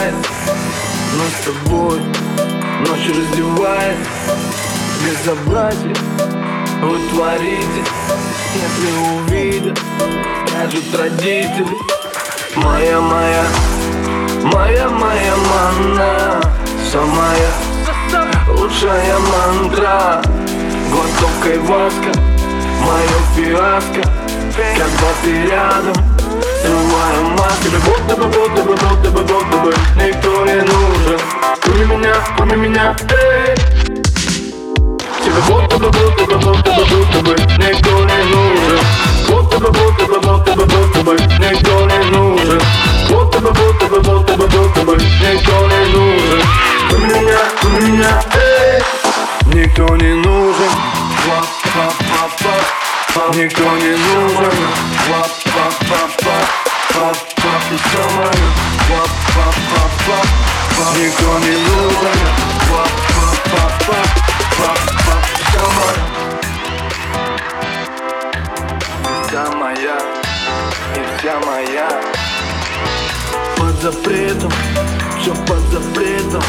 убивает Нас с тобой ночь раздевает. Безобразие вы творите Если увидят, скажут родители Моя, моя, моя, моя манна. Самая лучшая мантра. Глоток и водка, мое фиаско. Когда ты рядом срываю маски Будто бы, будто бы, будто бы, будто бы Никто не нужен Кроме меня, кроме меня, эй. Тебе будто бы, будто моя. Под запретом, все под запретом.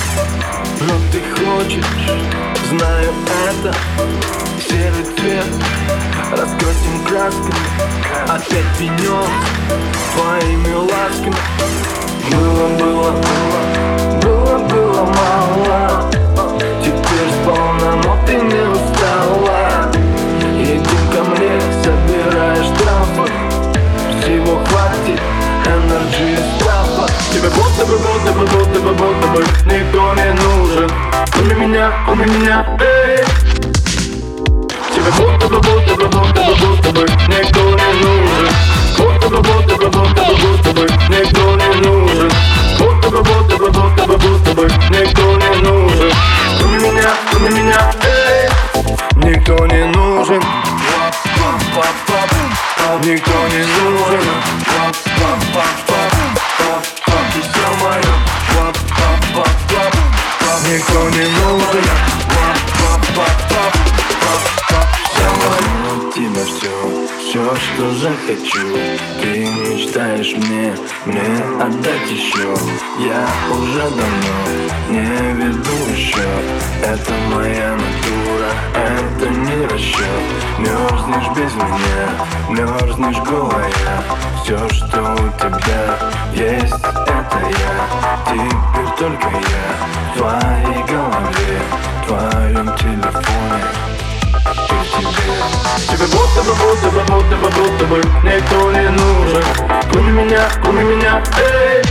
Но ты хочешь, знаю это. Серый цвет, раскрутим красками. Опять пенек твоими ласками бы, будто бы Никто не нужен. Кроме меня, кроме меня, эй. Тебе будто бы, будто бы, будто бы, будто бы Никто не нужен. Будто бы, будто бы, будто бы, будто бы Никто не нужен. Будто бы, будто бы, будто бы, будто бы Никто не нужен. Кроме меня, кроме меня, эй. Никто не нужен. Никто не нужен Никто не нужен Самая тебя все, все, что захочу. Ты мечтаешь мне, мне отдать еще Я уже давно не веду еще Это моя натура, это не расчет Мерзнешь без меня, мерзнешь голая. Все, что у тебя есть, я Теперь только я в твоей голове В твоем телефоне тебе будто бы, будто бы, будто бы, будто бы Никто не нужен Кроме меня, кроме меня, эй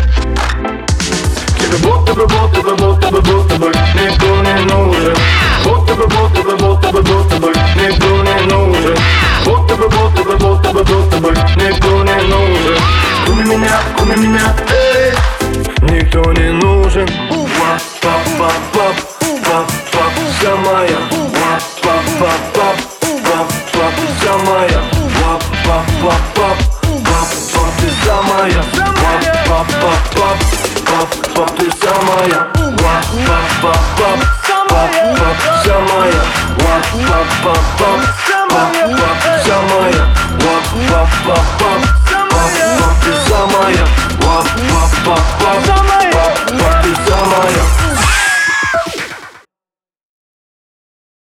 Тебе будто бы, будто бы, будто бы, будто бы Никто не нужен Будто бы, будто бы, будто бы, будто бы Никто не нужен Будто бы, будто бы, будто бы, будто бы Никто не нужен Кроме меня, кроме меня, эй Никто не нужен. Пап, пап, пап, пап, пап, пап, вся моя. Пап, пап, пап, пап, пап, пап, вся моя. Пап, пап, пап, пап, пап, пап, ты самая Пап, пап, пап, пап, пап, пап, ты самая Пап, пап, пап, пап, пап, пап, вся моя. Пап, пап, пап, пап, пап, пап, вся моя. Пап, пап, пап, пап, пап, ты